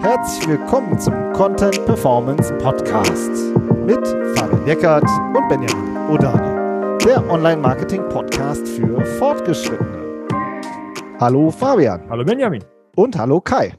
Herzlich willkommen zum Content Performance Podcast mit Fabian Eckert und Benjamin Odani, der Online-Marketing-Podcast für Fortgeschrittene. Hallo Fabian. Hallo Benjamin. Und hallo Kai.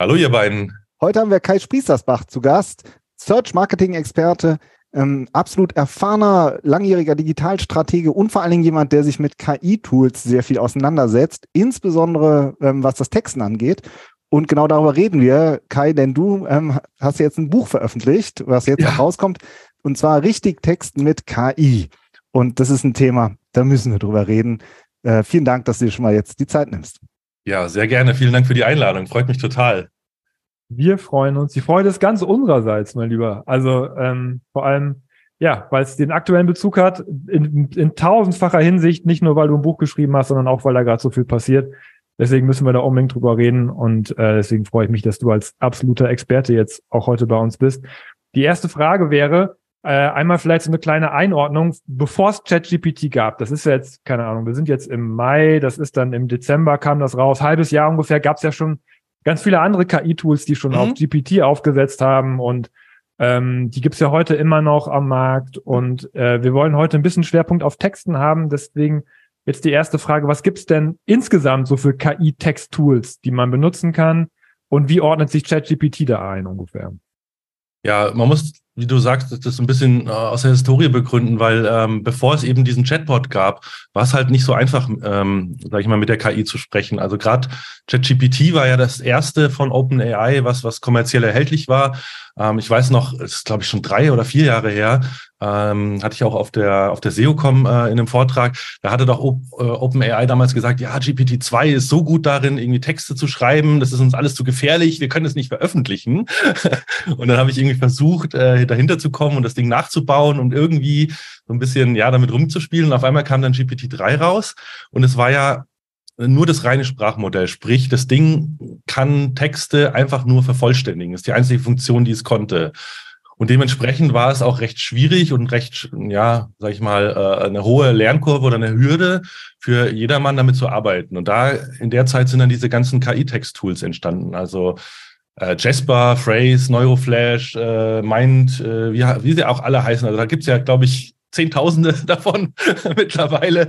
Hallo ihr beiden. Heute haben wir Kai Spriestersbach zu Gast, Search-Marketing-Experte, ähm, absolut erfahrener, langjähriger Digitalstratege und vor allen Dingen jemand, der sich mit KI-Tools sehr viel auseinandersetzt, insbesondere ähm, was das Texten angeht. Und genau darüber reden wir, Kai, denn du ähm, hast jetzt ein Buch veröffentlicht, was jetzt ja. rauskommt, und zwar richtig Texten mit KI. Und das ist ein Thema, da müssen wir drüber reden. Äh, vielen Dank, dass du dir schon mal jetzt die Zeit nimmst. Ja, sehr gerne. Vielen Dank für die Einladung. Freut mich total. Wir freuen uns. Die Freude ist ganz unsererseits, mein Lieber. Also ähm, vor allem, ja, weil es den aktuellen Bezug hat, in, in tausendfacher Hinsicht, nicht nur weil du ein Buch geschrieben hast, sondern auch weil da gerade so viel passiert. Deswegen müssen wir da unbedingt drüber reden und äh, deswegen freue ich mich, dass du als absoluter Experte jetzt auch heute bei uns bist. Die erste Frage wäre, äh, einmal vielleicht so eine kleine Einordnung, bevor es ChatGPT gab. Das ist ja jetzt, keine Ahnung, wir sind jetzt im Mai, das ist dann im Dezember kam das raus, halbes Jahr ungefähr, gab es ja schon ganz viele andere KI-Tools, die schon mhm. auf GPT aufgesetzt haben und ähm, die gibt's ja heute immer noch am Markt und äh, wir wollen heute ein bisschen Schwerpunkt auf Texten haben. Deswegen jetzt die erste Frage, was gibt's denn insgesamt so für KI-Text-Tools, die man benutzen kann und wie ordnet sich ChatGPT da ein ungefähr? Ja, man muss wie du sagst, das ein bisschen äh, aus der Historie begründen, weil ähm, bevor es eben diesen Chatbot gab, war es halt nicht so einfach, ähm, sag ich mal, mit der KI zu sprechen. Also gerade ChatGPT war ja das erste von OpenAI, was was kommerziell erhältlich war. Ähm, ich weiß noch, es ist glaube ich schon drei oder vier Jahre her, ähm, hatte ich auch auf der auf der SEOCom äh, in einem Vortrag. Da hatte doch äh, OpenAI damals gesagt, ja, GPT-2 ist so gut darin, irgendwie Texte zu schreiben, das ist uns alles zu gefährlich, wir können es nicht veröffentlichen. und dann habe ich irgendwie versucht, äh, dahinter zu kommen und das Ding nachzubauen und irgendwie so ein bisschen, ja, damit rumzuspielen. Und auf einmal kam dann GPT-3 raus und es war ja nur das reine Sprachmodell. Sprich, das Ding kann Texte einfach nur vervollständigen. Das ist die einzige Funktion, die es konnte. Und dementsprechend war es auch recht schwierig und recht, ja, sag ich mal, äh, eine hohe Lernkurve oder eine Hürde für jedermann damit zu arbeiten. Und da in der Zeit sind dann diese ganzen KI-Text-Tools entstanden. Also äh, Jasper, Phrase, Neuroflash, äh, Mind, äh, wie, wie sie auch alle heißen. Also da gibt's ja, glaube ich, Zehntausende davon mittlerweile,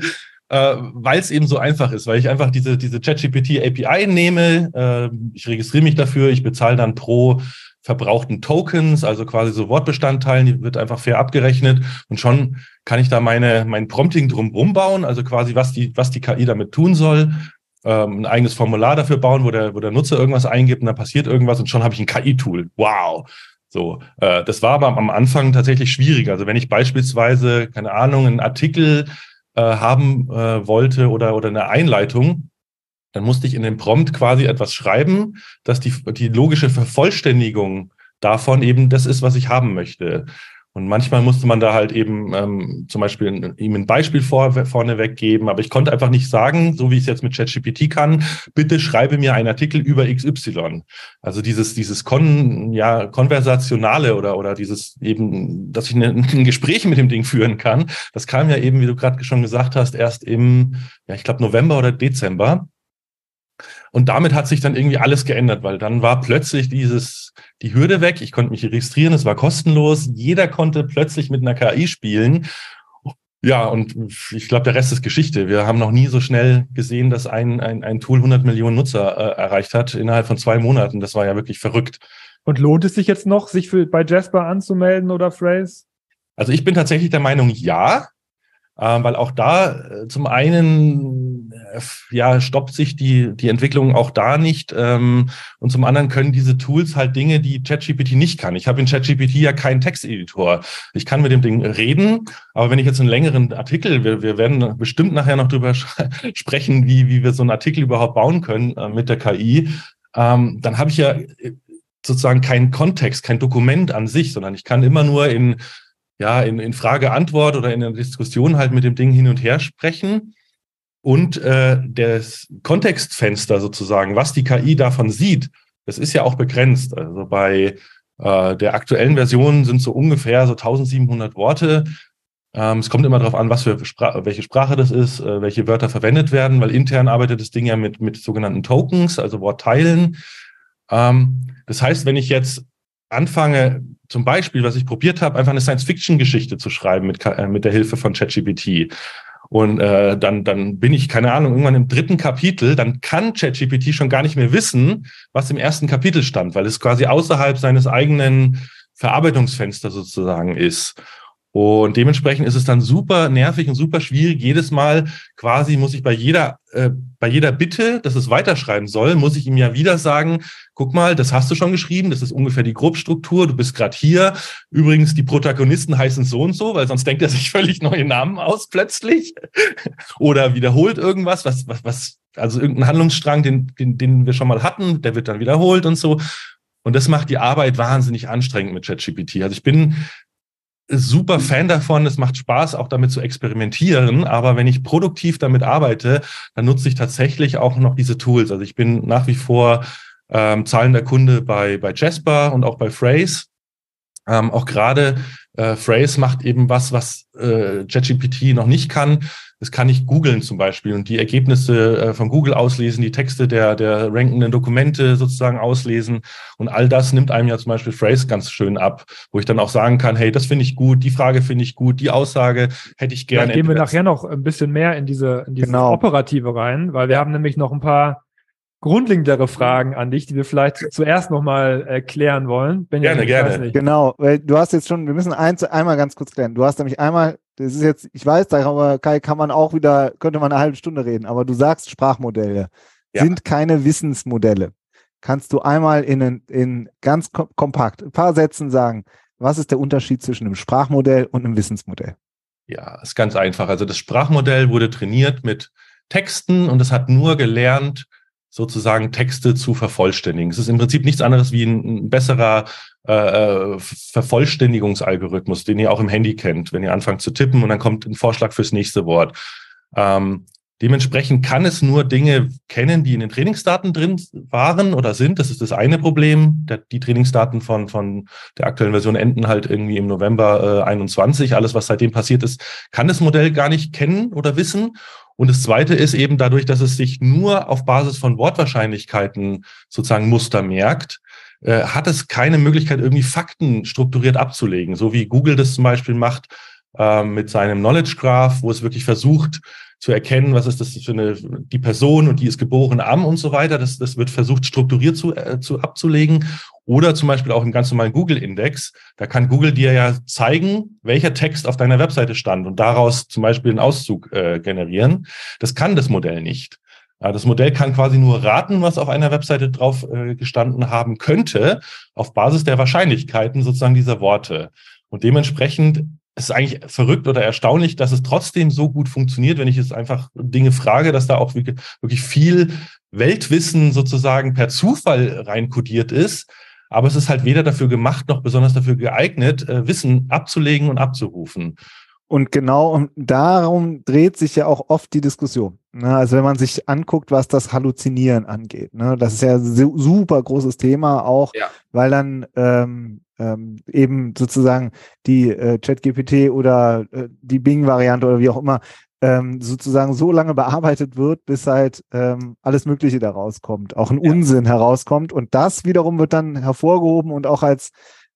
äh, weil es eben so einfach ist, weil ich einfach diese, diese ChatGPT API nehme, äh, ich registriere mich dafür, ich bezahle dann pro verbrauchten Tokens, also quasi so Wortbestandteilen, die wird einfach fair abgerechnet und schon kann ich da meine, mein Prompting drum rumbauen, also quasi was die, was die KI damit tun soll ähm, ein eigenes Formular dafür bauen, wo der, wo der Nutzer irgendwas eingibt und dann passiert irgendwas und schon habe ich ein KI-Tool. Wow. So, äh, das war aber am Anfang tatsächlich schwierig. Also wenn ich beispielsweise, keine Ahnung, einen Artikel äh, haben äh, wollte oder, oder eine Einleitung, dann musste ich in dem Prompt quasi etwas schreiben, dass die, die logische Vervollständigung davon eben das ist, was ich haben möchte. Und manchmal musste man da halt eben ähm, zum Beispiel ihm ein Beispiel vor, vorne weggeben, aber ich konnte einfach nicht sagen, so wie ich es jetzt mit ChatGPT kann, bitte schreibe mir einen Artikel über XY. Also dieses, dieses Kon, ja, konversationale oder, oder dieses eben, dass ich eine, ein Gespräch mit dem Ding führen kann, das kam ja eben, wie du gerade schon gesagt hast, erst im, ja, ich glaube November oder Dezember. Und damit hat sich dann irgendwie alles geändert, weil dann war plötzlich dieses, die Hürde weg. Ich konnte mich registrieren, es war kostenlos. Jeder konnte plötzlich mit einer KI spielen. Ja, und ich glaube, der Rest ist Geschichte. Wir haben noch nie so schnell gesehen, dass ein, ein, ein Tool 100 Millionen Nutzer äh, erreicht hat innerhalb von zwei Monaten. Das war ja wirklich verrückt. Und lohnt es sich jetzt noch, sich für, bei Jasper anzumelden oder Phrase? Also ich bin tatsächlich der Meinung, ja, äh, weil auch da äh, zum einen ja stoppt sich die die Entwicklung auch da nicht ähm, und zum anderen können diese Tools halt Dinge, die ChatGPT nicht kann. Ich habe in ChatGPT ja keinen Texteditor. Ich kann mit dem Ding reden, aber wenn ich jetzt einen längeren Artikel, wir, wir werden bestimmt nachher noch drüber sprechen, wie wie wir so einen Artikel überhaupt bauen können äh, mit der KI, ähm, dann habe ich ja äh, sozusagen keinen Kontext, kein Dokument an sich, sondern ich kann immer nur in ja, in, in Frage-Antwort oder in der Diskussion halt mit dem Ding hin und her sprechen. Und äh, das Kontextfenster sozusagen, was die KI davon sieht, das ist ja auch begrenzt. Also bei äh, der aktuellen Version sind so ungefähr so 1700 Worte. Ähm, es kommt immer darauf an, was für Spra welche Sprache das ist, äh, welche Wörter verwendet werden, weil intern arbeitet das Ding ja mit, mit sogenannten Tokens, also Wortteilen. Ähm, das heißt, wenn ich jetzt anfange, zum Beispiel, was ich probiert habe, einfach eine Science-Fiction-Geschichte zu schreiben mit, äh, mit der Hilfe von ChatGPT. Und äh, dann, dann bin ich, keine Ahnung, irgendwann im dritten Kapitel, dann kann ChatGPT schon gar nicht mehr wissen, was im ersten Kapitel stand, weil es quasi außerhalb seines eigenen Verarbeitungsfensters sozusagen ist. Und dementsprechend ist es dann super nervig und super schwierig. Jedes Mal quasi muss ich bei jeder, äh, bei jeder Bitte, dass es weiterschreiben soll, muss ich ihm ja wieder sagen, guck mal, das hast du schon geschrieben, das ist ungefähr die Grobstruktur, du bist gerade hier. Übrigens, die Protagonisten heißen so und so, weil sonst denkt er sich völlig neue Namen aus plötzlich. Oder wiederholt irgendwas, was, was, was, also irgendein Handlungsstrang, den, den, den wir schon mal hatten, der wird dann wiederholt und so. Und das macht die Arbeit wahnsinnig anstrengend mit ChatGPT. Also ich bin super Fan davon. Es macht Spaß, auch damit zu experimentieren. Aber wenn ich produktiv damit arbeite, dann nutze ich tatsächlich auch noch diese Tools. Also ich bin nach wie vor ähm, zahlender Kunde bei, bei Jasper und auch bei Phrase. Ähm, auch gerade äh, Phrase macht eben was, was äh, ChatGPT noch nicht kann. Das kann ich googeln zum Beispiel und die Ergebnisse äh, von Google auslesen, die Texte der, der rankenden Dokumente sozusagen auslesen. Und all das nimmt einem ja zum Beispiel Phrase ganz schön ab, wo ich dann auch sagen kann, hey, das finde ich gut, die Frage finde ich gut, die Aussage hätte ich gerne. Dann gehen wir nachher noch ein bisschen mehr in diese, in diese genau. Operative rein, weil wir haben nämlich noch ein paar grundlegendere Fragen an dich, die wir vielleicht zuerst nochmal erklären wollen. Benjamin, gerne, gerne. Genau, weil du hast jetzt schon, wir müssen eins, einmal ganz kurz klären. Du hast nämlich einmal, das ist jetzt, ich weiß, darüber Kai, kann man auch wieder, könnte man eine halbe Stunde reden, aber du sagst, Sprachmodelle ja. sind keine Wissensmodelle. Kannst du einmal in, in ganz kompakt, ein paar Sätzen sagen, was ist der Unterschied zwischen einem Sprachmodell und einem Wissensmodell? Ja, ist ganz einfach. Also das Sprachmodell wurde trainiert mit Texten und es hat nur gelernt, sozusagen Texte zu vervollständigen. Es ist im Prinzip nichts anderes wie ein, besserer äh, äh, Vervollständigungsalgorithmus, den ihr auch im Handy kennt, wenn ihr anfangt zu tippen und dann kommt ein Vorschlag fürs nächste Wort. Ähm, dementsprechend kann es nur Dinge kennen, die in den Trainingsdaten drin waren oder sind. Das ist das eine Problem. Die Trainingsdaten von, von der aktuellen Version enden halt irgendwie im November äh, 21. Alles, was seitdem passiert ist, kann das Modell gar nicht kennen oder wissen. Und das Zweite ist eben dadurch, dass es sich nur auf Basis von Wortwahrscheinlichkeiten sozusagen Muster merkt, äh, hat es keine Möglichkeit, irgendwie Fakten strukturiert abzulegen, so wie Google das zum Beispiel macht äh, mit seinem Knowledge Graph, wo es wirklich versucht zu erkennen, was ist das für eine die Person und die ist geboren am und so weiter. Das, das wird versucht strukturiert zu, äh, zu abzulegen. Oder zum Beispiel auch im ganz normalen Google-Index. Da kann Google dir ja zeigen, welcher Text auf deiner Webseite stand und daraus zum Beispiel einen Auszug äh, generieren. Das kann das Modell nicht. Das Modell kann quasi nur raten, was auf einer Webseite drauf äh, gestanden haben könnte, auf Basis der Wahrscheinlichkeiten sozusagen dieser Worte. Und dementsprechend ist es eigentlich verrückt oder erstaunlich, dass es trotzdem so gut funktioniert, wenn ich jetzt einfach Dinge frage, dass da auch wirklich viel Weltwissen sozusagen per Zufall reinkodiert ist, aber es ist halt weder dafür gemacht noch besonders dafür geeignet, äh, Wissen abzulegen und abzurufen. Und genau darum dreht sich ja auch oft die Diskussion. Ne? Also wenn man sich anguckt, was das Halluzinieren angeht, ne? das ist ja ein super großes Thema auch, ja. weil dann ähm, ähm, eben sozusagen die äh, ChatGPT oder äh, die Bing-Variante oder wie auch immer ähm, sozusagen so lange bearbeitet wird, bis halt ähm, alles Mögliche da rauskommt, auch ein ja. Unsinn herauskommt. Und das wiederum wird dann hervorgehoben und auch als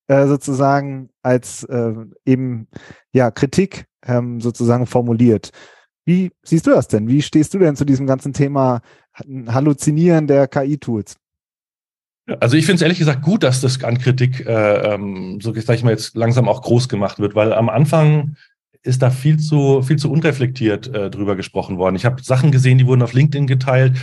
äh, sozusagen als äh, eben ja Kritik ähm, sozusagen formuliert. Wie siehst du das denn? Wie stehst du denn zu diesem ganzen Thema Halluzinieren der KI-Tools? Also ich finde es ehrlich gesagt gut, dass das an Kritik, äh, ähm, so sag ich mal, jetzt langsam auch groß gemacht wird, weil am Anfang ist da viel zu, viel zu unreflektiert äh, drüber gesprochen worden. Ich habe Sachen gesehen, die wurden auf LinkedIn geteilt.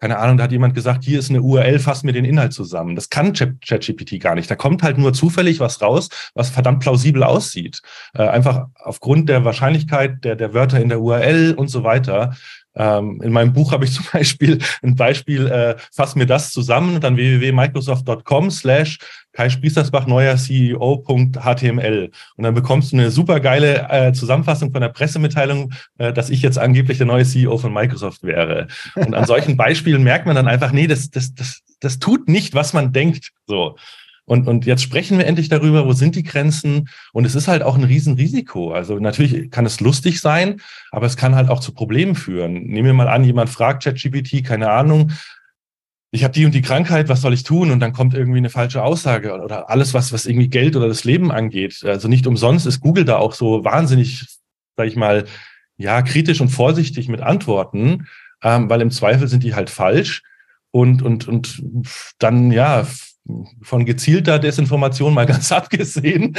Keine Ahnung, da hat jemand gesagt, hier ist eine URL, fass mir den Inhalt zusammen. Das kann ChatGPT gar nicht. Da kommt halt nur zufällig was raus, was verdammt plausibel aussieht. Äh, einfach aufgrund der Wahrscheinlichkeit der, der Wörter in der URL und so weiter. Ähm, in meinem Buch habe ich zum Beispiel ein Beispiel, äh, fass mir das zusammen dann www.microsoft.com slash Kai Sprießersbach, neuer CEO.html. Und dann bekommst du eine super geile äh, Zusammenfassung von der Pressemitteilung, äh, dass ich jetzt angeblich der neue CEO von Microsoft wäre. Und an solchen Beispielen merkt man dann einfach, nee, das, das, das, das tut nicht, was man denkt. So. Und, und jetzt sprechen wir endlich darüber, wo sind die Grenzen? Und es ist halt auch ein Riesenrisiko. Also natürlich kann es lustig sein, aber es kann halt auch zu Problemen führen. Nehmen wir mal an, jemand fragt ChatGPT, keine Ahnung, ich habe die und die Krankheit, was soll ich tun? Und dann kommt irgendwie eine falsche Aussage oder alles, was, was irgendwie Geld oder das Leben angeht. Also nicht umsonst ist Google da auch so wahnsinnig, sag ich mal, ja, kritisch und vorsichtig mit Antworten, ähm, weil im Zweifel sind die halt falsch. Und, und, und dann, ja, von gezielter Desinformation mal ganz abgesehen.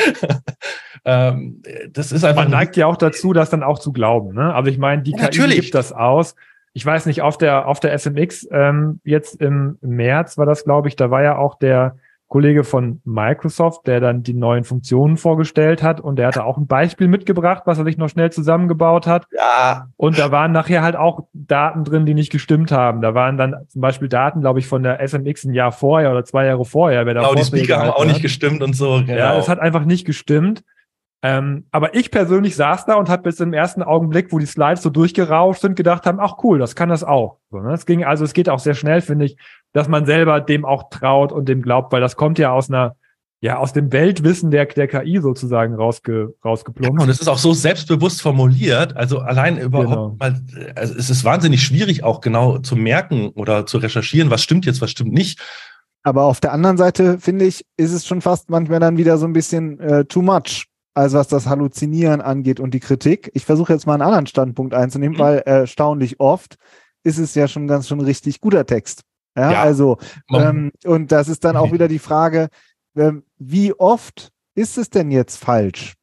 ähm, das ist einfach. Man neigt ja auch dazu, das dann auch zu glauben. Ne? Also ich meine, die ja, KI natürlich. gibt das aus ich weiß nicht, auf der, auf der SMX ähm, jetzt im März war das, glaube ich, da war ja auch der Kollege von Microsoft, der dann die neuen Funktionen vorgestellt hat und der hatte auch ein Beispiel mitgebracht, was er sich noch schnell zusammengebaut hat. Ja. Und da waren nachher halt auch Daten drin, die nicht gestimmt haben. Da waren dann zum Beispiel Daten, glaube ich, von der SMX ein Jahr vorher oder zwei Jahre vorher. Wer genau, die Speaker haben auch nicht gestimmt und so. Genau. Ja, es hat einfach nicht gestimmt. Ähm, aber ich persönlich saß da und habe bis im ersten Augenblick, wo die Slides so durchgerauscht sind, gedacht haben, ach cool, das kann das auch. So, ne? Es ging, also es geht auch sehr schnell, finde ich, dass man selber dem auch traut und dem glaubt, weil das kommt ja aus einer, ja, aus dem Weltwissen der, der KI sozusagen rausge, rausgeplumpst. Ja, und es ist auch so selbstbewusst formuliert. Also allein überhaupt genau. mal, also es ist wahnsinnig schwierig auch genau zu merken oder zu recherchieren, was stimmt jetzt, was stimmt nicht. Aber auf der anderen Seite, finde ich, ist es schon fast manchmal dann wieder so ein bisschen äh, too much als was das Halluzinieren angeht und die Kritik. Ich versuche jetzt mal einen anderen Standpunkt einzunehmen, mhm. weil erstaunlich oft ist es ja schon ganz schon richtig guter Text. Ja, ja. also ähm, und das ist dann auch wieder die Frage, ähm, wie oft ist es denn jetzt falsch?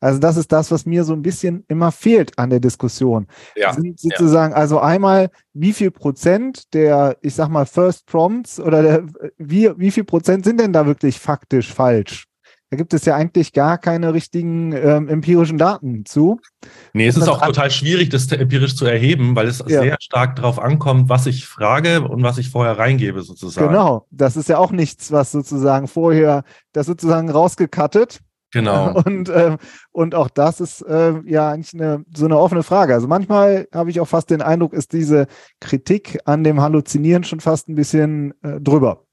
Also das ist das, was mir so ein bisschen immer fehlt an der Diskussion. Ja, Sind sozusagen, ja. also einmal, wie viel Prozent der, ich sag mal, First Prompts oder der, wie, wie viel Prozent sind denn da wirklich faktisch falsch? Da gibt es ja eigentlich gar keine richtigen ähm, empirischen Daten zu. Nee, es ist auch total schwierig, das empirisch zu erheben, weil es ja. sehr stark darauf ankommt, was ich frage und was ich vorher reingebe, sozusagen. Genau, das ist ja auch nichts, was sozusagen vorher, das sozusagen rausgekattet. Genau. Und, äh, und auch das ist äh, ja eigentlich eine, so eine offene Frage. Also manchmal habe ich auch fast den Eindruck, ist diese Kritik an dem Halluzinieren schon fast ein bisschen äh, drüber.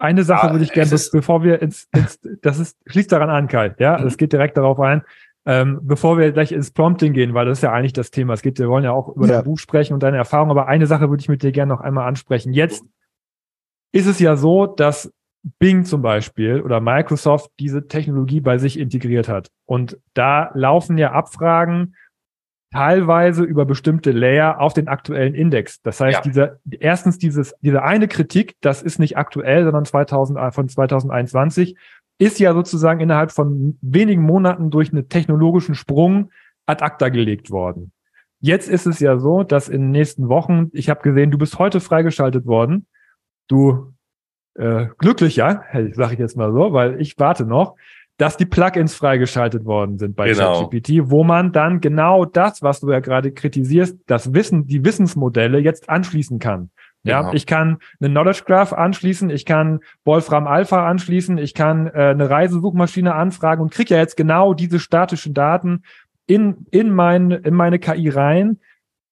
Eine Sache ja, würde ich gerne, bevor wir ins, ins, das ist, schließt daran an, Kai, ja, mhm. es geht direkt darauf ein, ähm, bevor wir gleich ins Prompting gehen, weil das ist ja eigentlich das Thema. Es geht, wir wollen ja auch über ja. dein Buch sprechen und deine Erfahrung, aber eine Sache würde ich mit dir gerne noch einmal ansprechen. Jetzt ist es ja so, dass Bing zum Beispiel oder Microsoft diese Technologie bei sich integriert hat. Und da laufen ja Abfragen teilweise über bestimmte Layer auf den aktuellen Index. Das heißt, ja. dieser, erstens dieses, diese eine Kritik, das ist nicht aktuell, sondern 2000, äh, von 2021, ist ja sozusagen innerhalb von wenigen Monaten durch einen technologischen Sprung ad acta gelegt worden. Jetzt ist es ja so, dass in den nächsten Wochen, ich habe gesehen, du bist heute freigeschaltet worden. Du äh, glücklicher, sage ich jetzt mal so, weil ich warte noch dass die Plugins freigeschaltet worden sind bei genau. ChatGPT, wo man dann genau das, was du ja gerade kritisierst, das Wissen, die Wissensmodelle jetzt anschließen kann. Ja, genau. ich kann eine Knowledge Graph anschließen, ich kann Wolfram Alpha anschließen, ich kann äh, eine Reisesuchmaschine anfragen und kriege ja jetzt genau diese statischen Daten in, in, mein, in meine KI rein,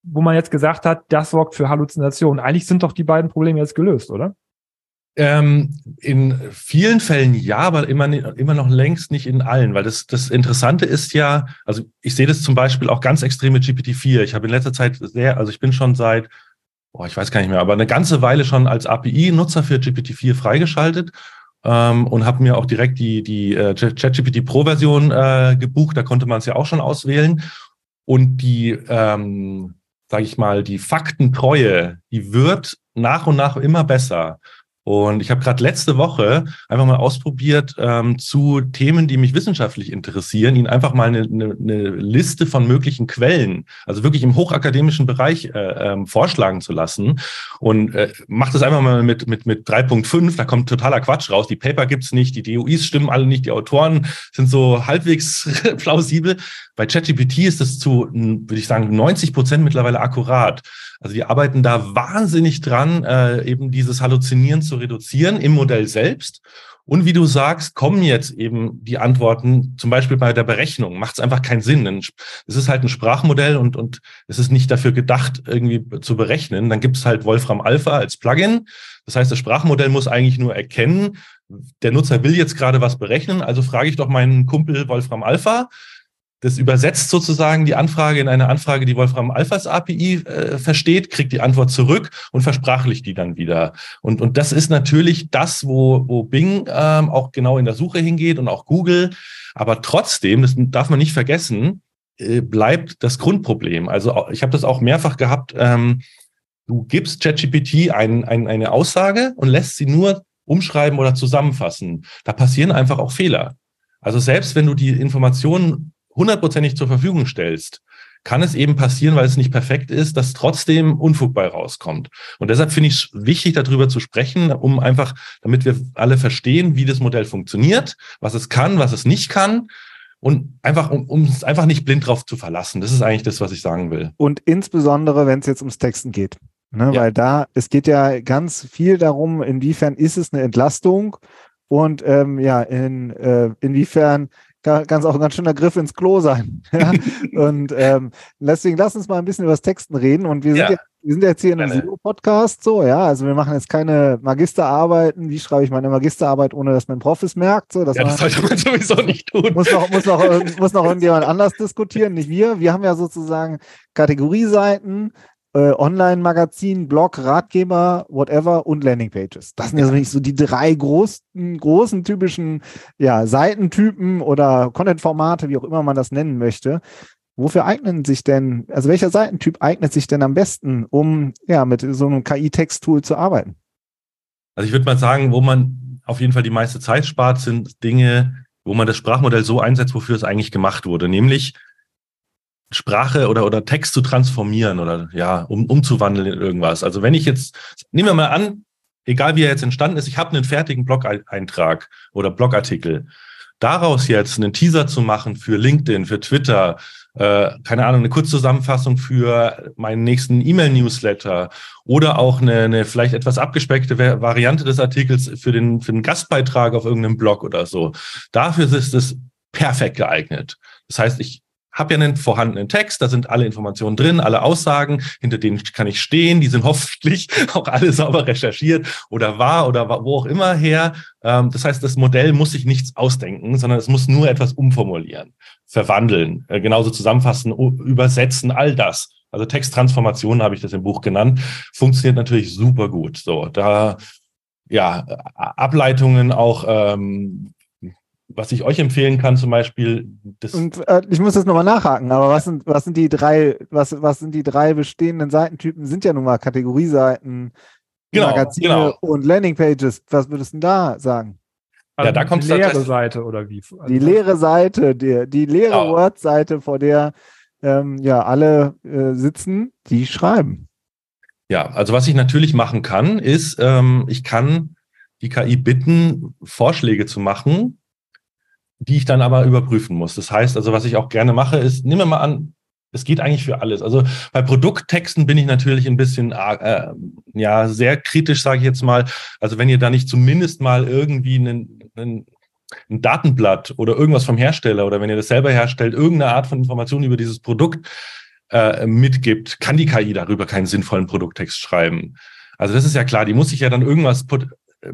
wo man jetzt gesagt hat, das sorgt für Halluzinationen. Eigentlich sind doch die beiden Probleme jetzt gelöst, oder? Ähm, in vielen Fällen ja, aber immer, immer noch längst nicht in allen, weil das, das Interessante ist ja, also ich sehe das zum Beispiel auch ganz extrem mit GPT-4. Ich habe in letzter Zeit sehr, also ich bin schon seit, boah, ich weiß gar nicht mehr, aber eine ganze Weile schon als API-Nutzer für GPT-4 freigeschaltet ähm, und habe mir auch direkt die, die äh, ChatGPT Pro-Version äh, gebucht. Da konnte man es ja auch schon auswählen. Und die, ähm, sage ich mal, die Faktentreue, die wird nach und nach immer besser. Und ich habe gerade letzte Woche einfach mal ausprobiert ähm, zu Themen, die mich wissenschaftlich interessieren, ihnen einfach mal eine, eine, eine Liste von möglichen Quellen, also wirklich im hochakademischen Bereich äh, ähm, vorschlagen zu lassen. Und äh, macht das einfach mal mit, mit, mit 3.5, da kommt totaler Quatsch raus. Die Paper gibt's nicht, die DOIs stimmen alle nicht, die Autoren sind so halbwegs plausibel. Bei ChatGPT ist das zu, würde ich sagen, 90 Prozent mittlerweile akkurat. Also die arbeiten da wahnsinnig dran, äh, eben dieses Halluzinieren zu reduzieren im Modell selbst. Und wie du sagst, kommen jetzt eben die Antworten, zum Beispiel bei der Berechnung, macht es einfach keinen Sinn. Es ist halt ein Sprachmodell und, und es ist nicht dafür gedacht, irgendwie zu berechnen. Dann gibt es halt Wolfram Alpha als Plugin. Das heißt, das Sprachmodell muss eigentlich nur erkennen, der Nutzer will jetzt gerade was berechnen, also frage ich doch meinen Kumpel Wolfram Alpha. Das übersetzt sozusagen die Anfrage in eine Anfrage, die Wolfram Alphas API äh, versteht, kriegt die Antwort zurück und versprachlicht die dann wieder. Und, und das ist natürlich das, wo, wo Bing ähm, auch genau in der Suche hingeht und auch Google. Aber trotzdem, das darf man nicht vergessen, äh, bleibt das Grundproblem. Also ich habe das auch mehrfach gehabt. Ähm, du gibst ChatGPT ein, ein, eine Aussage und lässt sie nur umschreiben oder zusammenfassen. Da passieren einfach auch Fehler. Also selbst wenn du die Informationen hundertprozentig zur Verfügung stellst, kann es eben passieren, weil es nicht perfekt ist, dass trotzdem Unfug bei rauskommt. Und deshalb finde ich es wichtig, darüber zu sprechen, um einfach, damit wir alle verstehen, wie das Modell funktioniert, was es kann, was es nicht kann. Und einfach, um, um es einfach nicht blind drauf zu verlassen. Das ist eigentlich das, was ich sagen will. Und insbesondere, wenn es jetzt ums Texten geht. Ne, ja. Weil da, es geht ja ganz viel darum, inwiefern ist es eine Entlastung und ähm, ja, in, äh, inwiefern kann es auch ein ganz schöner Griff ins Klo sein. ja? Und ähm, deswegen lass uns mal ein bisschen über das Texten reden. Und wir sind, ja. jetzt, wir sind jetzt hier in einem Silo-Podcast so, ja. Also wir machen jetzt keine Magisterarbeiten. Wie schreibe ich meine Magisterarbeit, ohne dass mein Prof es merkt? So, ja, das sollte man sowieso nicht tun. Muss noch, muss, noch, muss noch irgendjemand anders diskutieren, nicht wir. Wir haben ja sozusagen Kategorieseiten, äh, Online-Magazin, Blog, Ratgeber, whatever und Landingpages. Das sind ja so, so die drei großen, großen typischen ja, Seitentypen oder Content-Formate, wie auch immer man das nennen möchte. Wofür eignen sich denn, also welcher Seitentyp eignet sich denn am besten, um ja mit so einem KI-Text-Tool zu arbeiten? Also ich würde mal sagen, wo man auf jeden Fall die meiste Zeit spart, sind Dinge, wo man das Sprachmodell so einsetzt, wofür es eigentlich gemacht wurde, nämlich Sprache oder, oder Text zu transformieren oder ja, um, umzuwandeln in irgendwas. Also wenn ich jetzt, nehmen wir mal an, egal wie er jetzt entstanden ist, ich habe einen fertigen Blog-Eintrag oder Blogartikel. Daraus jetzt einen Teaser zu machen für LinkedIn, für Twitter, äh, keine Ahnung, eine Kurzzusammenfassung für meinen nächsten E-Mail-Newsletter oder auch eine, eine vielleicht etwas abgespeckte Variante des Artikels für den, für den Gastbeitrag auf irgendeinem Blog oder so. Dafür ist es perfekt geeignet. Das heißt, ich habe ja einen vorhandenen Text, da sind alle Informationen drin, alle Aussagen, hinter denen kann ich stehen, die sind hoffentlich auch alle sauber recherchiert oder wahr oder wo auch immer her. Ähm, das heißt, das Modell muss sich nichts ausdenken, sondern es muss nur etwas umformulieren, verwandeln, äh, genauso zusammenfassen, übersetzen, all das. Also Texttransformation habe ich das im Buch genannt, funktioniert natürlich super gut. So, da ja, Ableitungen auch ähm, was ich euch empfehlen kann, zum Beispiel. Das und äh, ich muss das nochmal nachhaken, aber was sind, was sind die drei, was, was sind die drei bestehenden Seitentypen? Sind ja nun mal Kategorieseiten, genau, Magazine genau. und Landingpages. Was würdest du denn da sagen? Also ja, da kommt die leere Seite oder wie? Also die leere Seite, die, die leere genau. Word-Seite, vor der ähm, ja alle äh, sitzen, die schreiben. Ja, also was ich natürlich machen kann, ist, ähm, ich kann die KI bitten, Vorschläge zu machen, die ich dann aber überprüfen muss. Das heißt also, was ich auch gerne mache, ist, nehmen wir mal an, es geht eigentlich für alles. Also bei Produkttexten bin ich natürlich ein bisschen äh, ja sehr kritisch, sage ich jetzt mal. Also wenn ihr da nicht zumindest mal irgendwie einen, einen, ein Datenblatt oder irgendwas vom Hersteller oder wenn ihr das selber herstellt, irgendeine Art von Information über dieses Produkt äh, mitgibt, kann die KI darüber keinen sinnvollen Produkttext schreiben. Also das ist ja klar, die muss sich ja dann irgendwas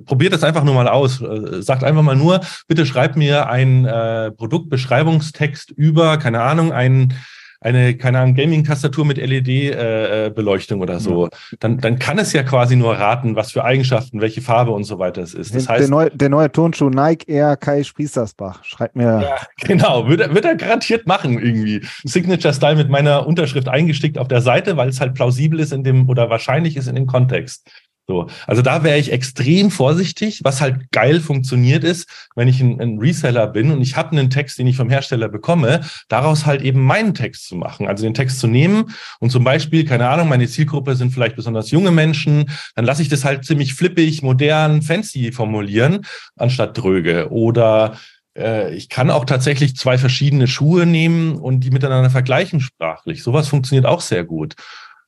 probiert das einfach nur mal aus. Äh, sagt einfach mal nur, bitte schreib mir einen äh, Produktbeschreibungstext über, keine Ahnung, ein, eine, keine Ahnung, Gaming-Tastatur mit LED-Beleuchtung äh, oder so. Dann, dann kann es ja quasi nur raten, was für Eigenschaften, welche Farbe und so weiter es ist. Das heißt, der, neue, der neue Turnschuh Nike Air Kai Spriestersbach. Schreibt mir. Ja, genau, wird, er, wird er garantiert machen irgendwie. Signature Style mit meiner Unterschrift eingestickt auf der Seite, weil es halt plausibel ist in dem oder wahrscheinlich ist in dem Kontext. So, also da wäre ich extrem vorsichtig. Was halt geil funktioniert ist, wenn ich ein, ein Reseller bin und ich habe einen Text, den ich vom Hersteller bekomme, daraus halt eben meinen Text zu machen. Also den Text zu nehmen und zum Beispiel, keine Ahnung, meine Zielgruppe sind vielleicht besonders junge Menschen, dann lasse ich das halt ziemlich flippig, modern, fancy formulieren, anstatt dröge. Oder äh, ich kann auch tatsächlich zwei verschiedene Schuhe nehmen und die miteinander vergleichen sprachlich. Sowas funktioniert auch sehr gut.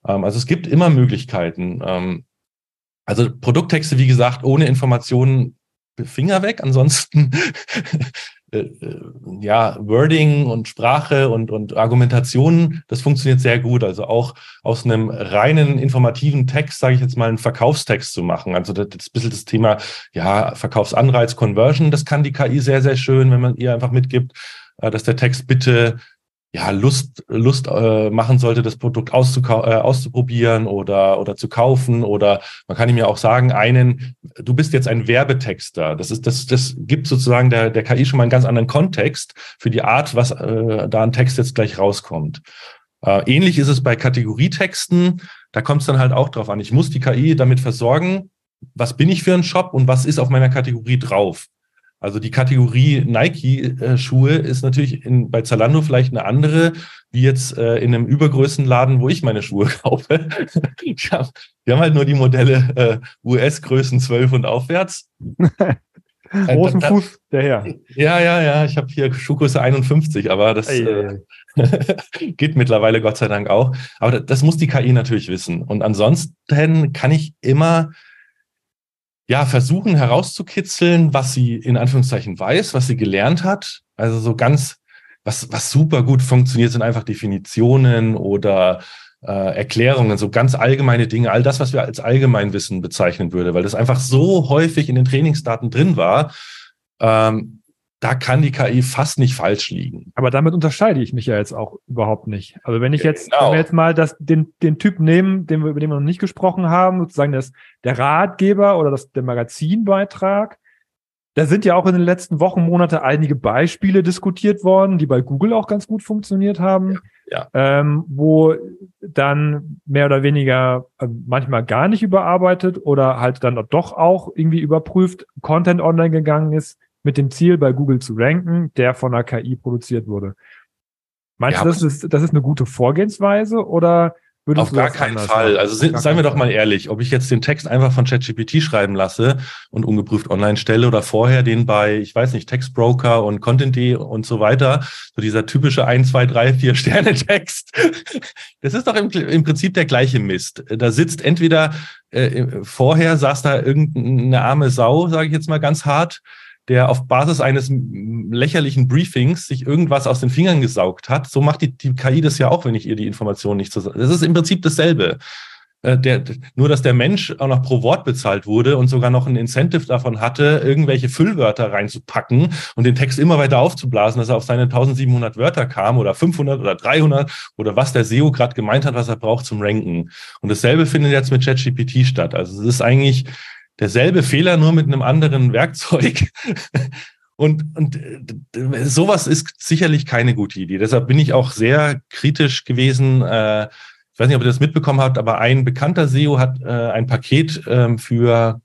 Ähm, also es gibt immer Möglichkeiten. Also Produkttexte, wie gesagt, ohne Informationen Finger weg. Ansonsten äh, äh, ja, Wording und Sprache und, und Argumentation, das funktioniert sehr gut. Also auch aus einem reinen informativen Text, sage ich jetzt mal, einen Verkaufstext zu machen. Also das, das ist ein bisschen das Thema, ja, Verkaufsanreiz, Conversion, das kann die KI sehr, sehr schön, wenn man ihr einfach mitgibt, äh, dass der Text bitte ja, Lust, Lust äh, machen sollte, das Produkt äh, auszuprobieren oder, oder zu kaufen. Oder man kann ihm ja auch sagen, einen, du bist jetzt ein Werbetexter. Das ist, das, das gibt sozusagen der, der KI schon mal einen ganz anderen Kontext für die Art, was äh, da an Text jetzt gleich rauskommt. Äh, ähnlich ist es bei Kategorietexten. Da kommt es dann halt auch drauf an. Ich muss die KI damit versorgen, was bin ich für ein Shop und was ist auf meiner Kategorie drauf. Also die Kategorie Nike-Schuhe ist natürlich in, bei Zalando vielleicht eine andere, wie jetzt äh, in einem Übergrößenladen, wo ich meine Schuhe kaufe. ich hab, wir haben halt nur die Modelle äh, US-Größen 12 und aufwärts. Großen äh, Fuß, der Herr. Ja, ja, ja. Ich habe hier Schuhgröße 51, aber das äh, geht mittlerweile Gott sei Dank auch. Aber das muss die KI natürlich wissen. Und ansonsten kann ich immer ja, versuchen herauszukitzeln, was sie in Anführungszeichen weiß, was sie gelernt hat. Also so ganz, was, was super gut funktioniert, sind einfach Definitionen oder äh, Erklärungen, so ganz allgemeine Dinge, all das, was wir als Allgemeinwissen bezeichnen würde, weil das einfach so häufig in den Trainingsdaten drin war. Ähm, da kann die KI fast nicht falsch liegen. Aber damit unterscheide ich mich ja jetzt auch überhaupt nicht. Also wenn ich jetzt, genau. wenn wir jetzt mal das, den, den Typ nehmen, den wir, über den wir noch nicht gesprochen haben, sozusagen das, der Ratgeber oder das, der Magazinbeitrag, da sind ja auch in den letzten Wochen, Monate einige Beispiele diskutiert worden, die bei Google auch ganz gut funktioniert haben, ja, ja. Ähm, wo dann mehr oder weniger äh, manchmal gar nicht überarbeitet oder halt dann doch auch irgendwie überprüft, Content online gegangen ist, mit dem Ziel, bei Google zu ranken, der von einer KI produziert wurde. Meinst ja, du, das ist, das ist eine gute Vorgehensweise oder würdest Auf gar keinen Fall. Machen? Also sind, seien wir doch mal ehrlich, ob ich jetzt den Text einfach von ChatGPT schreiben lasse und ungeprüft online stelle oder vorher den bei, ich weiß nicht, Textbroker und Content.de und so weiter, so dieser typische 1, 2, 3, 4 Sterne Text. Das ist doch im, im Prinzip der gleiche Mist. Da sitzt entweder äh, vorher saß da irgendeine arme Sau, sage ich jetzt mal ganz hart, der auf Basis eines lächerlichen Briefings sich irgendwas aus den Fingern gesaugt hat. So macht die, die KI das ja auch, wenn ich ihr die Information nicht zusammen. Das ist im Prinzip dasselbe. Äh, der, nur, dass der Mensch auch noch pro Wort bezahlt wurde und sogar noch ein Incentive davon hatte, irgendwelche Füllwörter reinzupacken und den Text immer weiter aufzublasen, dass er auf seine 1700 Wörter kam oder 500 oder 300 oder was der SEO gerade gemeint hat, was er braucht zum Ranken. Und dasselbe findet jetzt mit ChatGPT statt. Also es ist eigentlich derselbe Fehler, nur mit einem anderen Werkzeug. Und, und äh, sowas ist sicherlich keine gute Idee. Deshalb bin ich auch sehr kritisch gewesen. Äh, ich weiß nicht, ob ihr das mitbekommen habt, aber ein bekannter SEO hat äh, ein Paket ähm, für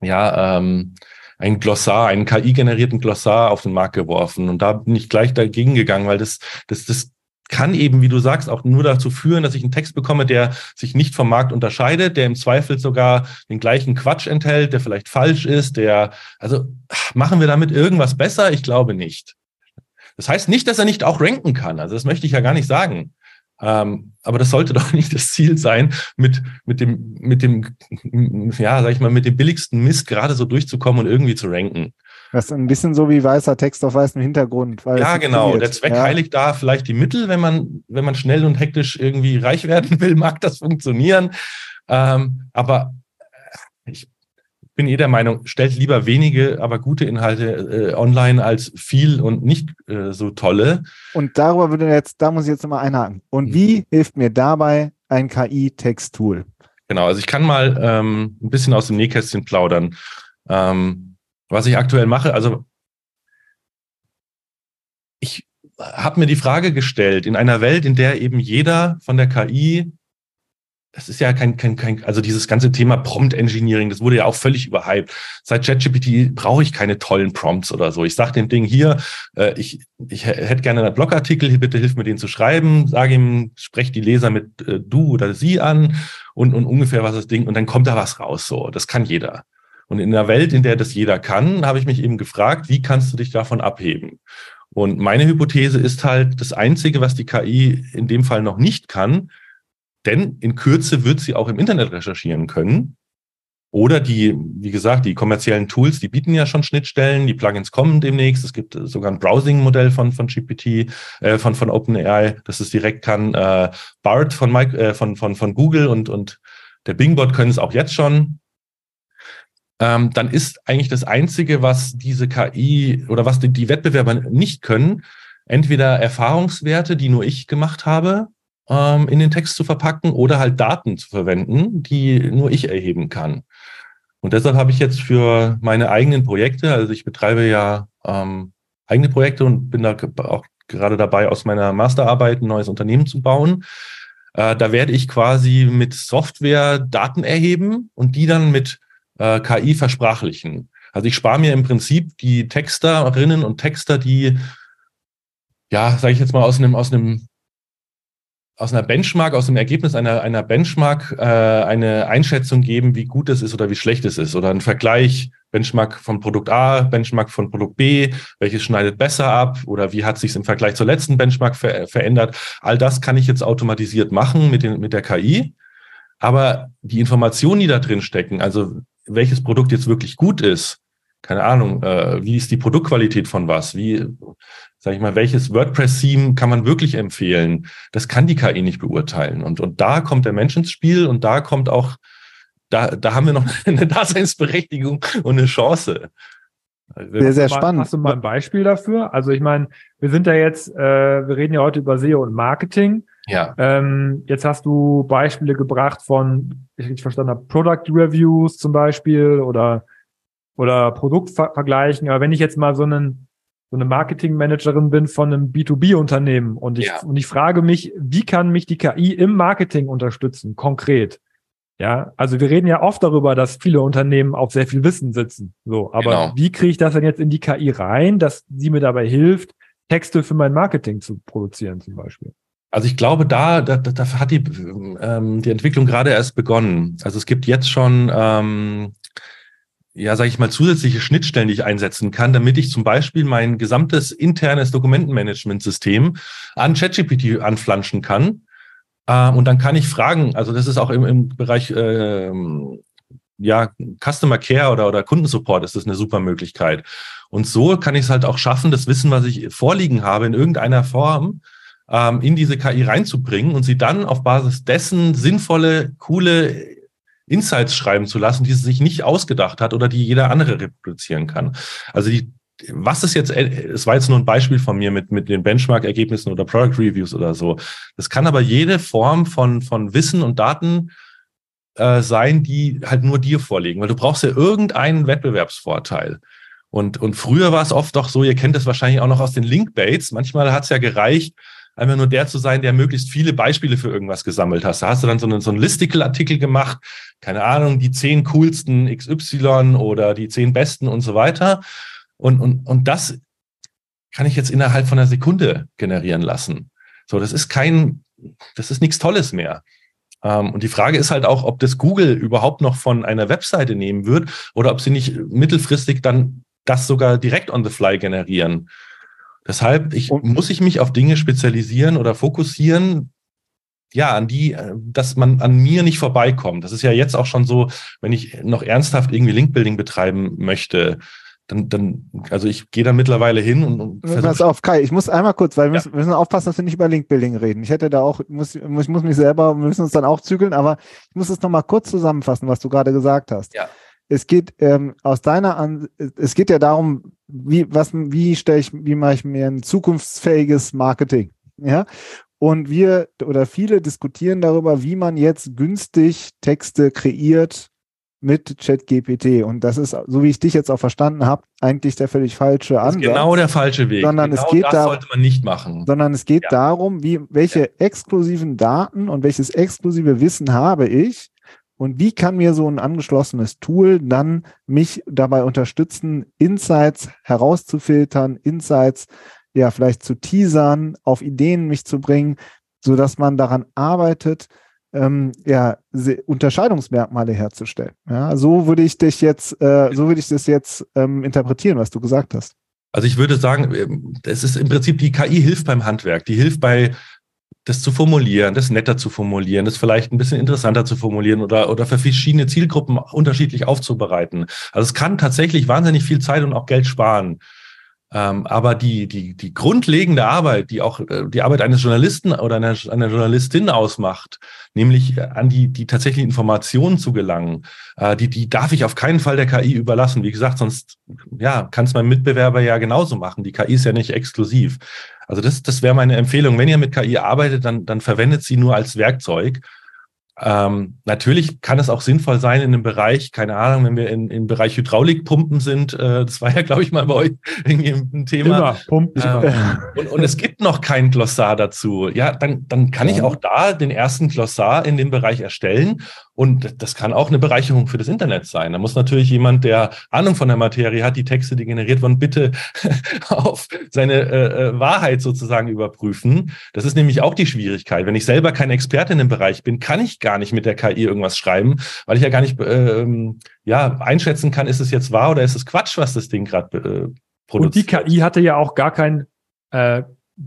ja ähm, ein Glossar, einen KI-generierten Glossar auf den Markt geworfen. Und da bin ich gleich dagegen gegangen, weil das, das, das kann eben, wie du sagst, auch nur dazu führen, dass ich einen Text bekomme, der sich nicht vom Markt unterscheidet, der im Zweifel sogar den gleichen Quatsch enthält, der vielleicht falsch ist, der, also machen wir damit irgendwas besser? Ich glaube nicht. Das heißt nicht, dass er nicht auch ranken kann. Also das möchte ich ja gar nicht sagen. Ähm, aber das sollte doch nicht das Ziel sein, mit, mit dem, mit dem, ja, sag ich mal, mit dem billigsten Mist gerade so durchzukommen und irgendwie zu ranken. Das ist ein bisschen so wie weißer Text auf weißem Hintergrund. ja, genau. Der Zweck ja. heiligt da vielleicht die Mittel, wenn man, wenn man schnell und hektisch irgendwie reich werden will, mag das funktionieren. Ähm, aber ich bin eh der Meinung, stellt lieber wenige, aber gute Inhalte äh, online als viel und nicht äh, so tolle. Und darüber würde jetzt, da muss ich jetzt immer einhaken. Und mhm. wie hilft mir dabei ein KI-Text-Tool? Genau, also ich kann mal ähm, ein bisschen aus dem Nähkästchen plaudern. Ähm, was ich aktuell mache, also ich habe mir die Frage gestellt, in einer Welt, in der eben jeder von der KI, das ist ja kein, kein, kein also dieses ganze Thema Prompt Engineering, das wurde ja auch völlig überhyped. Seit ChatGPT brauche ich keine tollen Prompts oder so. Ich sage dem Ding hier, äh, ich, ich hätte gerne einen Blogartikel, bitte hilf mir den zu schreiben, sage ihm, sprech die Leser mit äh, du oder sie an und, und ungefähr was das Ding und dann kommt da was raus. So, das kann jeder. Und in einer Welt, in der das jeder kann, habe ich mich eben gefragt, wie kannst du dich davon abheben? Und meine Hypothese ist halt, das Einzige, was die KI in dem Fall noch nicht kann, denn in Kürze wird sie auch im Internet recherchieren können. Oder die, wie gesagt, die kommerziellen Tools, die bieten ja schon Schnittstellen, die Plugins kommen demnächst. Es gibt sogar ein Browsing-Modell von, von GPT, äh, von, von OpenAI, dass es direkt kann. Äh, BART von, Mike, äh, von, von, von Google und, und der Bingbot können es auch jetzt schon. Ähm, dann ist eigentlich das Einzige, was diese KI oder was die, die Wettbewerber nicht können, entweder Erfahrungswerte, die nur ich gemacht habe, ähm, in den Text zu verpacken oder halt Daten zu verwenden, die nur ich erheben kann. Und deshalb habe ich jetzt für meine eigenen Projekte, also ich betreibe ja ähm, eigene Projekte und bin da auch gerade dabei, aus meiner Masterarbeit ein neues Unternehmen zu bauen. Äh, da werde ich quasi mit Software Daten erheben und die dann mit äh, KI versprachlichen. Also ich spare mir im Prinzip die Texterinnen und Texter, die, ja, sage ich jetzt mal, aus einem, aus einem aus einer Benchmark, aus dem Ergebnis einer, einer Benchmark äh, eine Einschätzung geben, wie gut es ist oder wie schlecht es ist. Oder ein Vergleich, Benchmark von Produkt A, Benchmark von Produkt B, welches schneidet besser ab oder wie hat sich im Vergleich zur letzten Benchmark ver verändert. All das kann ich jetzt automatisiert machen mit, den, mit der KI. Aber die Informationen, die da drin stecken, also welches Produkt jetzt wirklich gut ist, keine Ahnung, äh, wie ist die Produktqualität von was, wie, sag ich mal, welches WordPress-Theme kann man wirklich empfehlen, das kann die KI nicht beurteilen. Und, und da kommt der Mensch ins Spiel und da kommt auch, da, da haben wir noch eine Daseinsberechtigung und eine Chance. Sehr, sehr mal, spannend. Hast du mal ein Beispiel dafür? Also ich meine, wir sind ja jetzt, äh, wir reden ja heute über SEO und Marketing. Ja. Ähm, jetzt hast du Beispiele gebracht von, ich richtig verstanden habe, Product Reviews zum Beispiel oder oder Produktvergleichen. Aber wenn ich jetzt mal so einen so eine Marketingmanagerin bin von einem B2B-Unternehmen und ich, ja. und ich frage mich, wie kann mich die KI im Marketing unterstützen, konkret? Ja, also wir reden ja oft darüber, dass viele Unternehmen auf sehr viel Wissen sitzen. So, aber genau. wie kriege ich das denn jetzt in die KI rein, dass sie mir dabei hilft, Texte für mein Marketing zu produzieren, zum Beispiel? Also ich glaube, da, da, da hat die, ähm, die Entwicklung gerade erst begonnen. Also es gibt jetzt schon ähm, ja, sage ich mal, zusätzliche Schnittstellen, die ich einsetzen kann, damit ich zum Beispiel mein gesamtes internes Dokumentenmanagementsystem an ChatGPT anflanschen kann. Äh, und dann kann ich fragen, also das ist auch im, im Bereich äh, ja, Customer Care oder, oder Kundensupport ist das eine super Möglichkeit. Und so kann ich es halt auch schaffen, das Wissen, was ich vorliegen habe, in irgendeiner Form ähm, in diese KI reinzubringen und sie dann auf Basis dessen sinnvolle, coole Insights schreiben zu lassen, die sie sich nicht ausgedacht hat oder die jeder andere reproduzieren kann. Also die, was ist jetzt, es war jetzt nur ein Beispiel von mir mit, mit den Benchmark-Ergebnissen oder Product Reviews oder so. Das kann aber jede Form von, von Wissen und Daten äh, sein, die halt nur dir vorliegen, weil du brauchst ja irgendeinen Wettbewerbsvorteil. Und, und früher war es oft doch so, ihr kennt das wahrscheinlich auch noch aus den Linkbaits. Manchmal hat es ja gereicht, einfach nur der zu sein, der möglichst viele Beispiele für irgendwas gesammelt hast. Da hast du dann so einen, so einen Listicle-Artikel gemacht, keine Ahnung, die zehn coolsten XY oder die zehn besten und so weiter. Und, und, und das kann ich jetzt innerhalb von einer Sekunde generieren lassen. So, das ist kein, das ist nichts Tolles mehr. Ähm, und die Frage ist halt auch, ob das Google überhaupt noch von einer Webseite nehmen wird oder ob sie nicht mittelfristig dann das sogar direkt on the fly generieren. Deshalb ich, muss ich mich auf Dinge spezialisieren oder fokussieren, ja, an die, äh, dass man an mir nicht vorbeikommt. Das ist ja jetzt auch schon so, wenn ich noch ernsthaft irgendwie Linkbuilding betreiben möchte, dann, dann, also ich gehe da mittlerweile hin und, und Pass auf, Kai, ich muss einmal kurz, weil wir, ja. müssen, wir müssen aufpassen, dass wir nicht über Linkbuilding reden. Ich hätte da auch, muss, ich muss mich selber, wir müssen uns dann auch zügeln, aber ich muss es nochmal kurz zusammenfassen, was du gerade gesagt hast. Ja. Es geht ähm, aus deiner An es geht ja darum, wie, was, wie stelle ich, wie mache ich mir ein zukunftsfähiges Marketing? Ja. Und wir oder viele diskutieren darüber, wie man jetzt günstig Texte kreiert mit ChatGPT. Und das ist, so wie ich dich jetzt auch verstanden habe, eigentlich der völlig falsche Ansatz. genau der falsche Weg. Sondern genau es geht das da, sollte man nicht machen. Sondern es geht ja. darum, wie, welche ja. exklusiven Daten und welches exklusive Wissen habe ich, und wie kann mir so ein angeschlossenes Tool dann mich dabei unterstützen, Insights herauszufiltern, Insights ja vielleicht zu teasern, auf Ideen mich zu bringen, so dass man daran arbeitet, ähm, ja, Unterscheidungsmerkmale herzustellen. Ja, so würde ich dich jetzt, äh, so würde ich das jetzt ähm, interpretieren, was du gesagt hast. Also ich würde sagen, ähm, es ist im Prinzip die KI hilft beim Handwerk, die hilft bei das zu formulieren, das netter zu formulieren, das vielleicht ein bisschen interessanter zu formulieren oder, oder für verschiedene Zielgruppen unterschiedlich aufzubereiten. Also es kann tatsächlich wahnsinnig viel Zeit und auch Geld sparen. Ähm, aber die, die, die grundlegende Arbeit, die auch äh, die Arbeit eines Journalisten oder einer, einer Journalistin ausmacht, nämlich an die, die tatsächlichen Informationen zu gelangen, äh, die, die darf ich auf keinen Fall der KI überlassen. Wie gesagt, sonst ja, kann es mein Mitbewerber ja genauso machen. Die KI ist ja nicht exklusiv. Also das, das wäre meine Empfehlung. Wenn ihr mit KI arbeitet, dann, dann verwendet sie nur als Werkzeug ähm, natürlich kann es auch sinnvoll sein in einem Bereich, keine Ahnung, wenn wir in, im Bereich Hydraulikpumpen sind, äh, das war ja, glaube ich, mal bei euch irgendwie ein Thema. Immer, Pumpen. Ähm, und, und es gibt noch kein Glossar dazu. Ja, dann, dann kann ja. ich auch da den ersten Glossar in dem Bereich erstellen und das kann auch eine Bereicherung für das Internet sein. Da muss natürlich jemand, der Ahnung von der Materie hat, die Texte, die generiert wurden, bitte auf seine äh, äh, Wahrheit sozusagen überprüfen. Das ist nämlich auch die Schwierigkeit. Wenn ich selber kein Experte in dem Bereich bin, kann ich gar nicht mit der KI irgendwas schreiben, weil ich ja gar nicht ähm, ja, einschätzen kann, ist es jetzt wahr oder ist es Quatsch, was das Ding gerade äh, produziert. Und die KI hatte ja auch gar kein äh,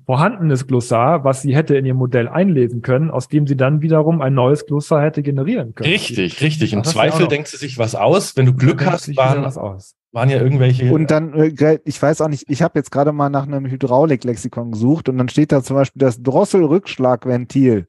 vorhandenes Glossar, was sie hätte in ihr Modell einlesen können, aus dem sie dann wiederum ein neues Glossar hätte generieren können. Richtig, richtig. Im Zweifel denkt sie sich was aus. Wenn du Glück hast, waren, waren ja irgendwelche. Und dann, äh, ich weiß auch nicht, ich habe jetzt gerade mal nach einem Hydraulik-Lexikon gesucht und dann steht da zum Beispiel das Drosselrückschlagventil.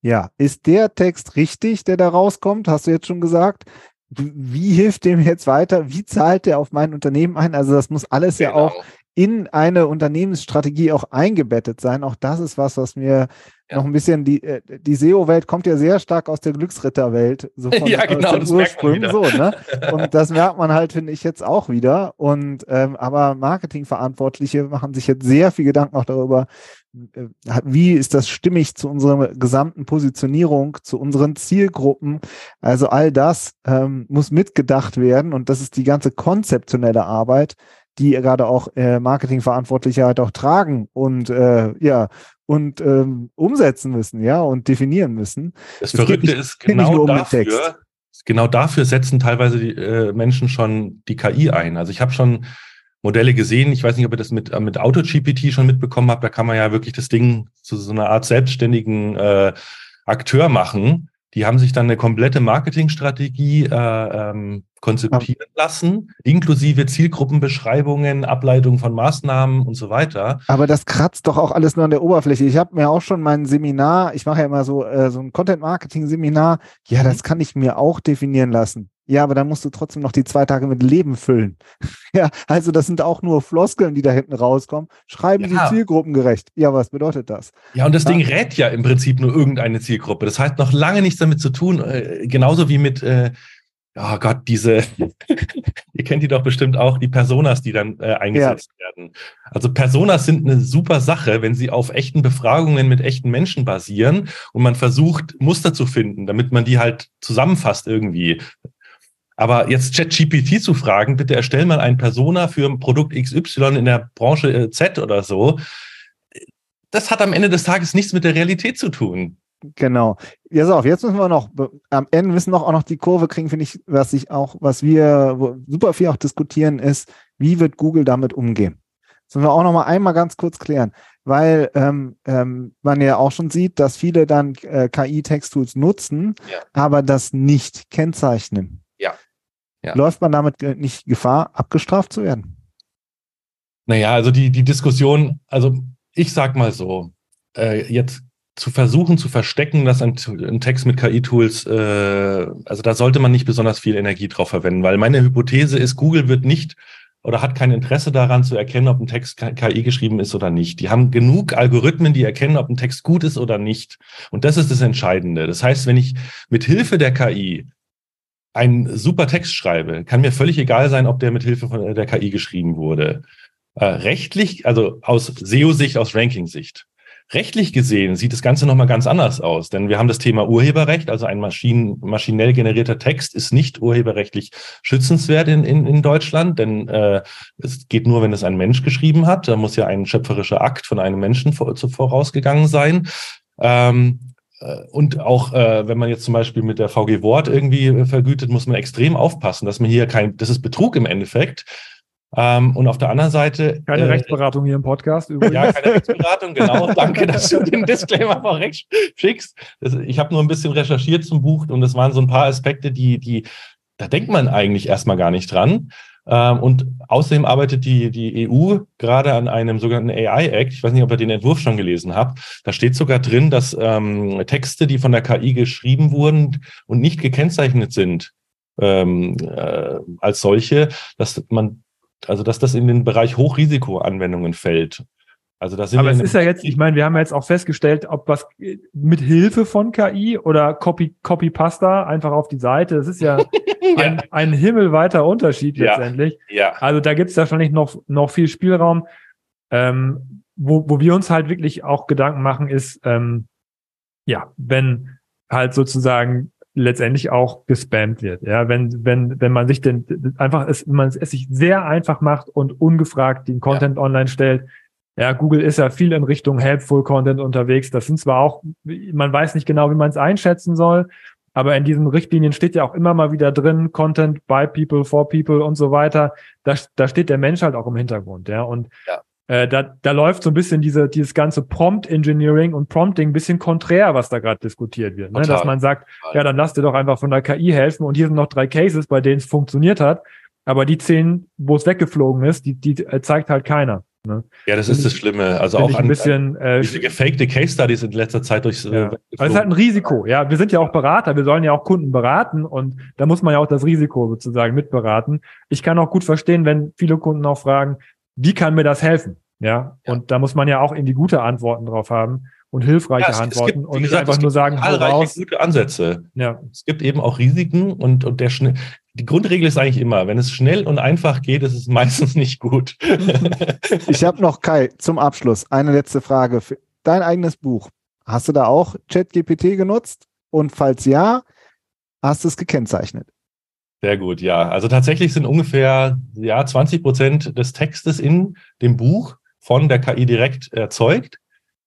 Ja, ist der Text richtig, der da rauskommt? Hast du jetzt schon gesagt? Wie hilft dem jetzt weiter? Wie zahlt der auf mein Unternehmen ein? Also das muss alles genau. ja auch in eine Unternehmensstrategie auch eingebettet sein. Auch das ist was, was mir ja. noch ein bisschen die, äh, die SEO-Welt kommt ja sehr stark aus der Glücksritterwelt. So von, ja, genau, das Ursprung, so, ne? Und das merkt man halt, finde ich, jetzt auch wieder. Und ähm, aber Marketingverantwortliche machen sich jetzt sehr viel Gedanken auch darüber, äh, wie ist das stimmig zu unserer gesamten Positionierung, zu unseren Zielgruppen. Also all das ähm, muss mitgedacht werden und das ist die ganze konzeptionelle Arbeit, die gerade auch äh, Marketingverantwortliche halt auch tragen und äh, ja und ähm, umsetzen müssen, ja und definieren müssen. Das es Verrückte nicht, ist genau dafür. Genau dafür setzen teilweise die äh, Menschen schon die KI ein. Also ich habe schon Modelle gesehen. Ich weiß nicht, ob ihr das mit, äh, mit AutoGPT schon mitbekommen habt. Da kann man ja wirklich das Ding zu so einer Art selbstständigen äh, Akteur machen. Die haben sich dann eine komplette Marketingstrategie äh, ähm, konzipieren lassen, inklusive Zielgruppenbeschreibungen, Ableitung von Maßnahmen und so weiter. Aber das kratzt doch auch alles nur an der Oberfläche. Ich habe mir auch schon mein Seminar, ich mache ja immer so, äh, so ein Content-Marketing-Seminar, ja, das kann ich mir auch definieren lassen. Ja, aber dann musst du trotzdem noch die zwei Tage mit Leben füllen. ja, also das sind auch nur Floskeln, die da hinten rauskommen. Schreiben ja. Sie zielgruppengerecht. Ja, was bedeutet das? Ja, und das ja. Ding rät ja im Prinzip nur irgendeine Zielgruppe. Das hat noch lange nichts damit zu tun, äh, genauso wie mit äh, oh Gott, diese, ihr kennt die doch bestimmt auch, die Personas, die dann äh, eingesetzt ja. werden. Also Personas sind eine super Sache, wenn sie auf echten Befragungen mit echten Menschen basieren und man versucht, Muster zu finden, damit man die halt zusammenfasst irgendwie. Aber jetzt ChatGPT zu fragen, bitte erstell mal ein Persona für ein Produkt XY in der Branche äh, Z oder so, das hat am Ende des Tages nichts mit der Realität zu tun. Genau. Ja, so, jetzt müssen wir noch, am Ende müssen wir auch noch die Kurve kriegen, finde ich, was ich auch, was wir super viel auch diskutieren, ist, wie wird Google damit umgehen? Das müssen wir auch noch mal einmal ganz kurz klären, weil ähm, ähm, man ja auch schon sieht, dass viele dann äh, KI-Text-Tools nutzen, ja. aber das nicht kennzeichnen. Ja. ja. Läuft man damit nicht Gefahr, abgestraft zu werden? Naja, also die, die Diskussion, also ich sag mal so, äh, jetzt zu versuchen zu verstecken, dass ein, ein Text mit KI-Tools, äh, also da sollte man nicht besonders viel Energie drauf verwenden, weil meine Hypothese ist, Google wird nicht oder hat kein Interesse daran zu erkennen, ob ein Text KI geschrieben ist oder nicht. Die haben genug Algorithmen, die erkennen, ob ein Text gut ist oder nicht. Und das ist das Entscheidende. Das heißt, wenn ich mit Hilfe der KI einen super Text schreibe, kann mir völlig egal sein, ob der mit Hilfe von der KI geschrieben wurde. Äh, rechtlich, also aus SEO-Sicht, aus Ranking-Sicht, Rechtlich gesehen sieht das Ganze nochmal ganz anders aus, denn wir haben das Thema Urheberrecht, also ein Maschinen, maschinell generierter Text ist nicht urheberrechtlich schützenswert in, in, in Deutschland, denn äh, es geht nur, wenn es ein Mensch geschrieben hat. Da muss ja ein schöpferischer Akt von einem Menschen vor, vorausgegangen sein. Ähm, äh, und auch äh, wenn man jetzt zum Beispiel mit der VG Wort irgendwie vergütet, muss man extrem aufpassen, dass man hier kein, das ist Betrug im Endeffekt, Ähm, und auf der anderen Seite. Keine äh, Rechtsberatung hier im Podcast übrigens. Ja, keine Rechtsberatung, genau. Danke, dass du den Disclaimer vorweg schickst. Das, ich habe nur ein bisschen recherchiert zum Buch und es waren so ein paar Aspekte, die, die, da denkt man eigentlich erstmal gar nicht dran. Ähm, und außerdem arbeitet die, die EU gerade an einem sogenannten AI-Act. Ich weiß nicht, ob ihr den Entwurf schon gelesen habt. Da steht sogar drin, dass ähm, Texte, die von der KI geschrieben wurden und nicht gekennzeichnet sind, ähm, äh, als solche, dass man, also dass das in den Bereich Hochrisikoanwendungen fällt. Also das sind Aber es ist ja jetzt, ich meine, wir haben ja jetzt auch festgestellt, ob was mit Hilfe von KI oder Copy, Copy Pasta einfach auf die Seite, das ist ja, ja. Ein, ein himmelweiter Unterschied letztendlich. Ja. Also da gibt es wahrscheinlich noch, noch viel Spielraum. Ähm, wo, wo wir uns halt wirklich auch Gedanken machen, ist, ähm, ja, wenn halt sozusagen letztendlich auch gespammt wird. Ja, wenn, wenn, wenn man sich den einfach es, wenn man es sich sehr einfach macht und ungefragt den Content ja. online stellt, ja, Google ist ja viel in Richtung Helpful Content unterwegs. Das sind zwar auch, man weiß nicht genau, wie man es einschätzen soll, aber in diesen Richtlinien steht ja auch immer mal wieder drin, Content by People, for People und so weiter. Da, da steht der Mensch halt auch im Hintergrund, ja. Und ja. Äh, da, da läuft so ein bisschen diese, dieses ganze Prompt Engineering und Prompting ein bisschen konträr, was da gerade diskutiert wird. Ne? Dass man sagt, ja, dann lass dir doch einfach von der KI helfen und hier sind noch drei Cases, bei denen es funktioniert hat. Aber die zehn, wo es weggeflogen ist, die, die äh, zeigt halt keiner. Ne? Ja, das ist das Schlimme. Also auch ein an, bisschen äh, diese gefakte Case Studies in letzter Zeit durch. Äh, ja. es ist halt ein Risiko. Ja, wir sind ja auch Berater. Wir sollen ja auch Kunden beraten und da muss man ja auch das Risiko sozusagen mitberaten. Ich kann auch gut verstehen, wenn viele Kunden auch fragen, wie kann mir das helfen? Ja, ja. und da muss man ja auch irgendwie gute Antworten drauf haben und hilfreiche ja, es, Antworten es gibt, und nicht gesagt, einfach nur sagen, raus. gute Ansätze. Ja. Es gibt eben auch Risiken und, und der schnell, die Grundregel ist eigentlich immer, wenn es schnell und einfach geht, ist es meistens nicht gut. ich habe noch Kai zum Abschluss eine letzte Frage für dein eigenes Buch. Hast du da auch ChatGPT genutzt? Und falls ja, hast du es gekennzeichnet? Sehr gut, ja. Also tatsächlich sind ungefähr ja 20 Prozent des Textes in dem Buch von der KI direkt erzeugt.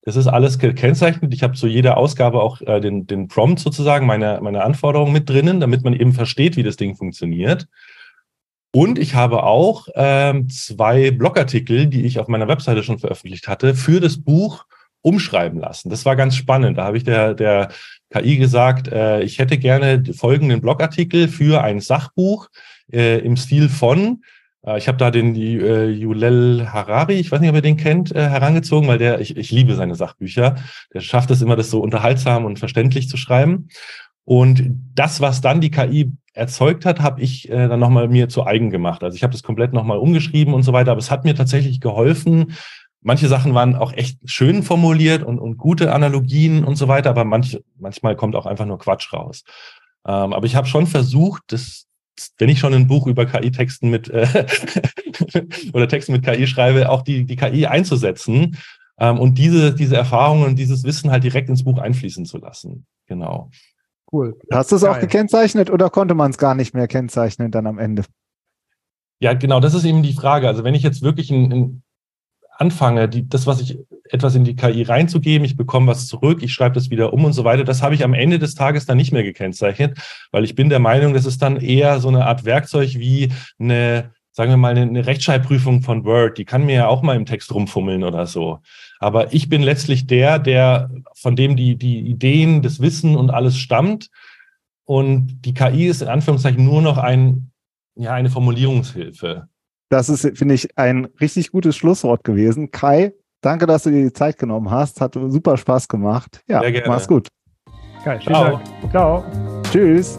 Das ist alles gekennzeichnet. Ich habe zu jeder Ausgabe auch äh, den, den Prompt sozusagen, meine, meine Anforderungen mit drinnen, damit man eben versteht, wie das Ding funktioniert. Und ich habe auch ähm, zwei Blogartikel, die ich auf meiner Webseite schon veröffentlicht hatte, für das Buch umschreiben lassen. Das war ganz spannend. Da habe ich der, der KI gesagt, äh, ich hätte gerne folgenden Blogartikel für ein Sachbuch äh, im Stil von äh, ich habe da den äh, Yulel Harari, ich weiß nicht, ob ihr den kennt, äh, herangezogen, weil der, ich, ich liebe seine Sachbücher. Der schafft es immer, das so unterhaltsam und verständlich zu schreiben. Und das, was dann die KI erzeugt hat, habe ich äh, dann nochmal mir zu eigen gemacht. Also ich habe das komplett nochmal umgeschrieben und so weiter, aber es hat mir tatsächlich geholfen. Manche Sachen waren auch echt schön formuliert und, und gute Analogien und so weiter, aber manch, manchmal kommt auch einfach nur Quatsch raus. Ähm, aber ich habe schon versucht, das wenn ich schon ein Buch über KI-Texten mit äh, oder Texten mit KI schreibe, auch die, die KI einzusetzen ähm, und diese, diese Erfahrungen und dieses Wissen halt direkt ins Buch einfließen zu lassen. Genau. Cool. Hast du es auch gekennzeichnet oder konnte man es gar nicht mehr kennzeichnen dann am Ende? Ja, genau, das ist eben die Frage. Also wenn ich jetzt wirklich ein, ein anfange, die, das, was ich etwas in die KI reinzugeben, ich bekomme was zurück, ich schreibe das wieder um und so weiter, das habe ich am Ende des Tages dann nicht mehr gekennzeichnet, weil ich bin der Meinung, das ist dann eher so eine Art Werkzeug wie eine, sagen wir mal, eine Rechtschreibprüfung von Word, die kann mir ja auch mal im Text rumfummeln oder so. Aber ich bin letztlich der, der, von dem die, die Ideen, das Wissen und alles stammt. Und die KI ist in Anführungszeichen nur noch ein, ja, eine Formulierungshilfe. Das ist, finde ich, ein richtig gutes Schlusswort gewesen. Kai, danke, dass du dir die Zeit genommen hast. Hat super Spaß gemacht. Ja, mach's gut. Kai, Ciao. Dank. Ciao. Tschüss.